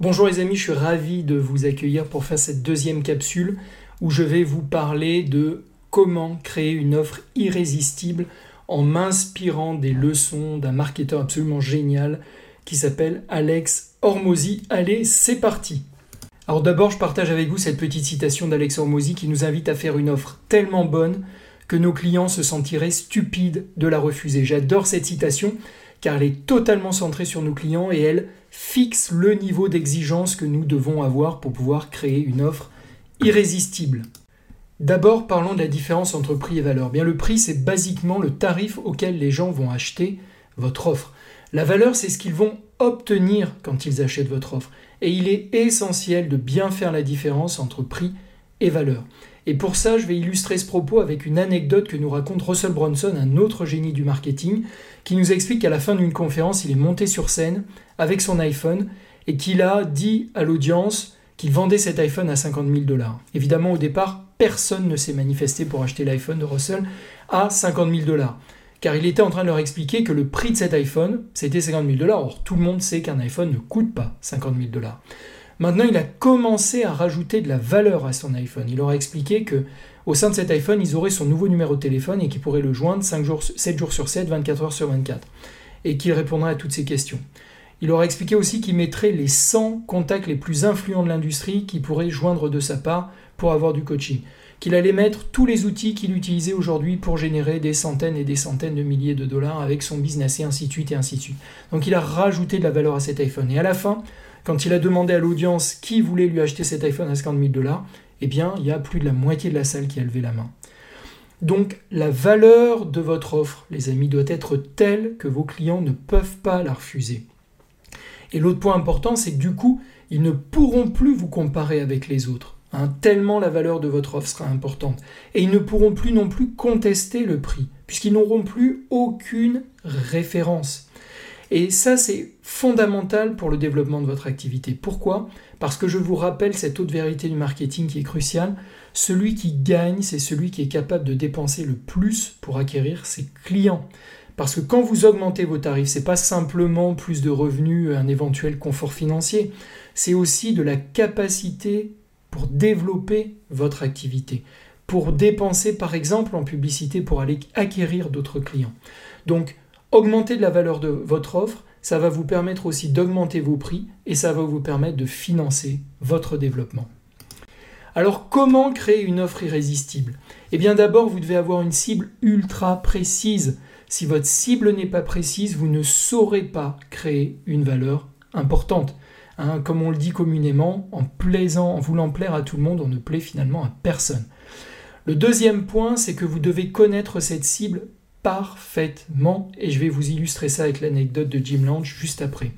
Bonjour les amis, je suis ravi de vous accueillir pour faire cette deuxième capsule où je vais vous parler de comment créer une offre irrésistible en m'inspirant des leçons d'un marketeur absolument génial qui s'appelle Alex Hormozy. Allez, c'est parti Alors d'abord, je partage avec vous cette petite citation d'Alex Hormozy qui nous invite à faire une offre tellement bonne que nos clients se sentiraient stupides de la refuser. J'adore cette citation car elle est totalement centrée sur nos clients et elle fixe le niveau d'exigence que nous devons avoir pour pouvoir créer une offre irrésistible. D'abord, parlons de la différence entre prix et valeur. Bien, le prix, c'est basiquement le tarif auquel les gens vont acheter votre offre. La valeur, c'est ce qu'ils vont obtenir quand ils achètent votre offre. Et il est essentiel de bien faire la différence entre prix et valeur. Et pour ça, je vais illustrer ce propos avec une anecdote que nous raconte Russell Bronson, un autre génie du marketing, qui nous explique qu'à la fin d'une conférence, il est monté sur scène avec son iPhone et qu'il a dit à l'audience qu'il vendait cet iPhone à 50 000 dollars. Évidemment, au départ, personne ne s'est manifesté pour acheter l'iPhone de Russell à 50 000 dollars. Car il était en train de leur expliquer que le prix de cet iPhone, c'était 50 000 dollars. Or, tout le monde sait qu'un iPhone ne coûte pas 50 000 dollars. Maintenant, il a commencé à rajouter de la valeur à son iPhone. Il leur a expliqué que au sein de cet iPhone, ils auraient son nouveau numéro de téléphone et qu'ils pourraient le joindre 5 jours, 7 jours sur 7, 24 heures sur 24. Et qu'il répondrait à toutes ces questions. Il leur a expliqué aussi qu'il mettrait les 100 contacts les plus influents de l'industrie qui pourraient joindre de sa part pour avoir du coaching. Qu'il allait mettre tous les outils qu'il utilisait aujourd'hui pour générer des centaines et des centaines de milliers de dollars avec son business et ainsi de suite et ainsi de suite. Donc il a rajouté de la valeur à cet iPhone. Et à la fin, quand il a demandé à l'audience qui voulait lui acheter cet iPhone à 50 000 dollars, eh bien, il y a plus de la moitié de la salle qui a levé la main. Donc, la valeur de votre offre, les amis, doit être telle que vos clients ne peuvent pas la refuser. Et l'autre point important, c'est que du coup, ils ne pourront plus vous comparer avec les autres, hein, tellement la valeur de votre offre sera importante. Et ils ne pourront plus non plus contester le prix, puisqu'ils n'auront plus aucune référence. Et ça, c'est fondamental pour le développement de votre activité. Pourquoi? Parce que je vous rappelle cette haute vérité du marketing qui est cruciale. Celui qui gagne, c'est celui qui est capable de dépenser le plus pour acquérir ses clients. Parce que quand vous augmentez vos tarifs, c'est pas simplement plus de revenus, un éventuel confort financier, c'est aussi de la capacité pour développer votre activité, pour dépenser par exemple en publicité pour aller acquérir d'autres clients. Donc augmenter de la valeur de votre offre, ça va vous permettre aussi d'augmenter vos prix et ça va vous permettre de financer votre développement. Alors comment créer une offre irrésistible? Eh bien d'abord, vous devez avoir une cible ultra précise. Si votre cible n'est pas précise, vous ne saurez pas créer une valeur importante. Hein, comme on le dit communément, en plaisant, en voulant plaire à tout le monde, on ne plaît finalement à personne. Le deuxième point, c'est que vous devez connaître cette cible parfaitement et je vais vous illustrer ça avec l'anecdote de Jim Lange juste après.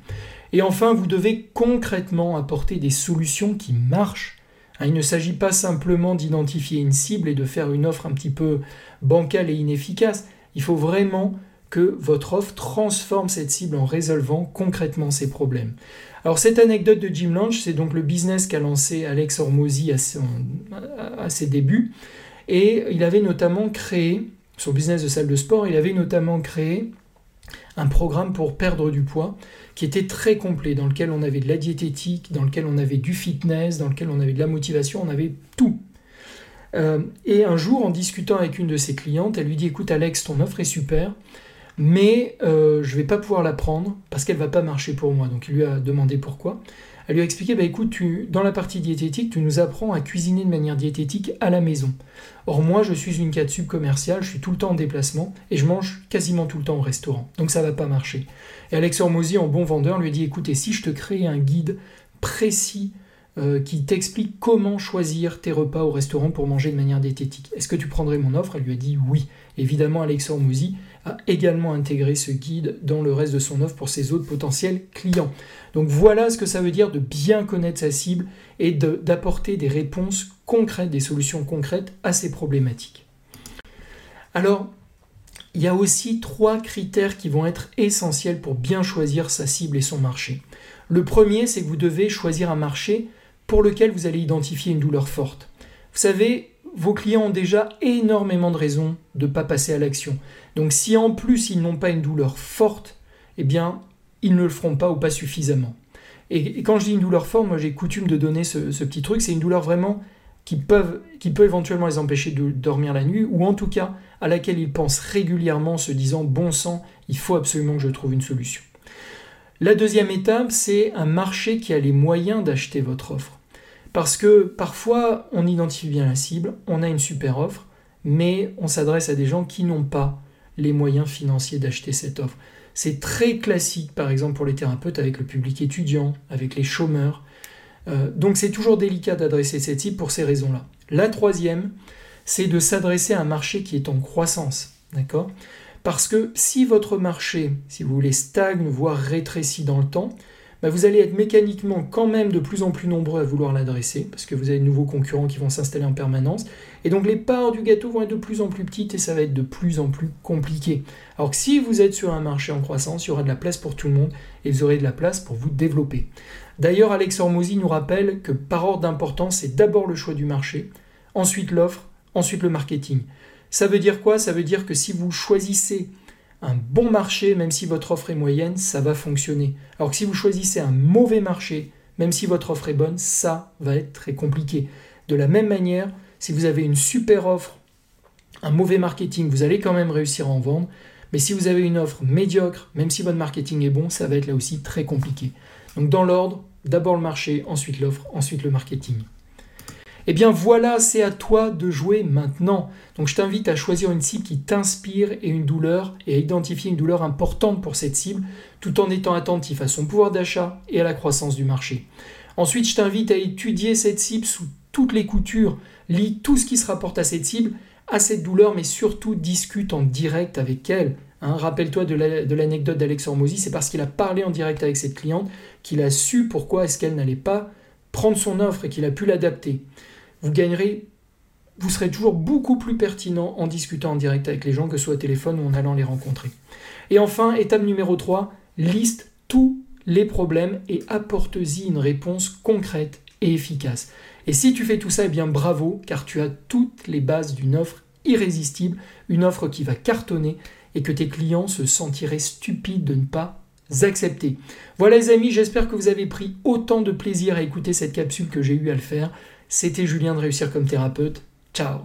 Et enfin, vous devez concrètement apporter des solutions qui marchent. Hein, il ne s'agit pas simplement d'identifier une cible et de faire une offre un petit peu bancale et inefficace. Il faut vraiment que votre offre transforme cette cible en résolvant concrètement ses problèmes. Alors cette anecdote de Jim Lange, c'est donc le business qu'a lancé Alex Hormozy à, à ses débuts. Et il avait notamment créé son business de salle de sport, il avait notamment créé un programme pour perdre du poids qui était très complet, dans lequel on avait de la diététique, dans lequel on avait du fitness, dans lequel on avait de la motivation, on avait tout. Euh, et un jour, en discutant avec une de ses clientes, elle lui dit Écoute, Alex, ton offre est super, mais euh, je ne vais pas pouvoir la prendre parce qu'elle ne va pas marcher pour moi. Donc il lui a demandé pourquoi. Elle lui a expliqué, bah, écoute, tu, dans la partie diététique, tu nous apprends à cuisiner de manière diététique à la maison. Or moi, je suis une sub commerciale, je suis tout le temps en déplacement et je mange quasiment tout le temps au restaurant. Donc ça va pas marcher. Et Alex Hormozy, en bon vendeur, lui a dit, écoute, et si je te crée un guide précis euh, qui t'explique comment choisir tes repas au restaurant pour manger de manière diététique. Est-ce que tu prendrais mon offre? Elle lui a dit oui. Évidemment, Alex Hormozy a également intégré ce guide dans le reste de son offre pour ses autres potentiels clients. Donc voilà ce que ça veut dire de bien connaître sa cible et d'apporter des réponses concrètes, des solutions concrètes à ces problématiques. Alors, il y a aussi trois critères qui vont être essentiels pour bien choisir sa cible et son marché. Le premier, c'est que vous devez choisir un marché pour lequel vous allez identifier une douleur forte. Vous savez, vos clients ont déjà énormément de raisons de ne pas passer à l'action. Donc si en plus ils n'ont pas une douleur forte, eh bien, ils ne le feront pas ou pas suffisamment. Et, quand je dis une douleur forte, moi j'ai coutume de donner ce, petit truc, c'est une douleur vraiment qui, qui peut éventuellement les empêcher de dormir la nuit, ou en tout cas à laquelle ils pensent régulièrement, se disant bon sang, il faut absolument que je trouve une solution. La deuxième étape, c'est un marché qui a les moyens d'acheter votre offre. Parce que parfois, on identifie bien la cible, on a une super offre, mais on s'adresse à des gens qui n'ont pas les moyens financiers d'acheter cette offre. C'est très classique, par exemple, pour les thérapeutes avec le public étudiant, avec les chômeurs. Euh, donc c'est toujours délicat d'adresser cette cible pour ces raisons-là. La troisième, c'est de s'adresser à un marché qui est en croissance. D'accord? Parce que si votre marché, si vous voulez, stagne, voire rétrécit dans le temps, bah, vous allez être mécaniquement quand même de plus en plus nombreux à vouloir l'adresser, parce que vous avez de nouveaux concurrents qui vont s'installer en permanence, et donc les parts du gâteau vont être de plus en plus petites et ça va être de plus en plus compliqué. Alors que si vous êtes sur un marché en croissance, il y aura de la place pour tout le monde, et vous aurez de la place pour vous développer. D'ailleurs, Alex Hormozy nous rappelle que par ordre d'importance, c'est d'abord le choix du marché, ensuite l'offre, ensuite le marketing. Ça veut dire quoi? Ça veut dire que si vous choisissez un bon marché, même si votre offre est moyenne, ça va fonctionner. Alors que si vous choisissez un mauvais marché, même si votre offre est bonne, ça va être très compliqué. De la même manière, si vous avez une super offre, un mauvais marketing, vous allez quand même réussir à en vendre. Mais si vous avez une offre médiocre, même si votre marketing est bon, ça va être là aussi très compliqué. Donc dans l'ordre, d'abord le marché, ensuite l'offre, ensuite le marketing. Eh bien voilà, c'est à toi de jouer maintenant. Donc je t'invite à choisir une cible qui t'inspire et une douleur et à identifier une douleur importante pour cette cible tout en étant attentif à son pouvoir d'achat et à la croissance du marché. Ensuite, je t'invite à étudier cette cible sous toutes les coutures, lis tout ce qui se rapporte à cette cible, à cette douleur, mais surtout discute en direct avec elle. Hein, rappelle-toi de l'anecdote d'Alex Hormozy, c'est parce qu'il a parlé en direct avec cette cliente qu'il a su pourquoi est-ce qu'elle n'allait pas prendre son offre et qu'il a pu l'adapter vous gagnerez, vous serez toujours beaucoup plus pertinent en discutant en direct avec les gens, que ce soit au téléphone ou en allant les rencontrer. Et enfin, étape numéro 3, liste tous les problèmes et apporte-y une réponse concrète et efficace. Et si tu fais tout ça, eh bien bravo, car tu as toutes les bases d'une offre irrésistible, une offre qui va cartonner et que tes clients se sentiraient stupides de ne pas accepter. Voilà les amis, j'espère que vous avez pris autant de plaisir à écouter cette capsule que j'ai eu à le faire. C'était Julien de Réussir comme thérapeute. Ciao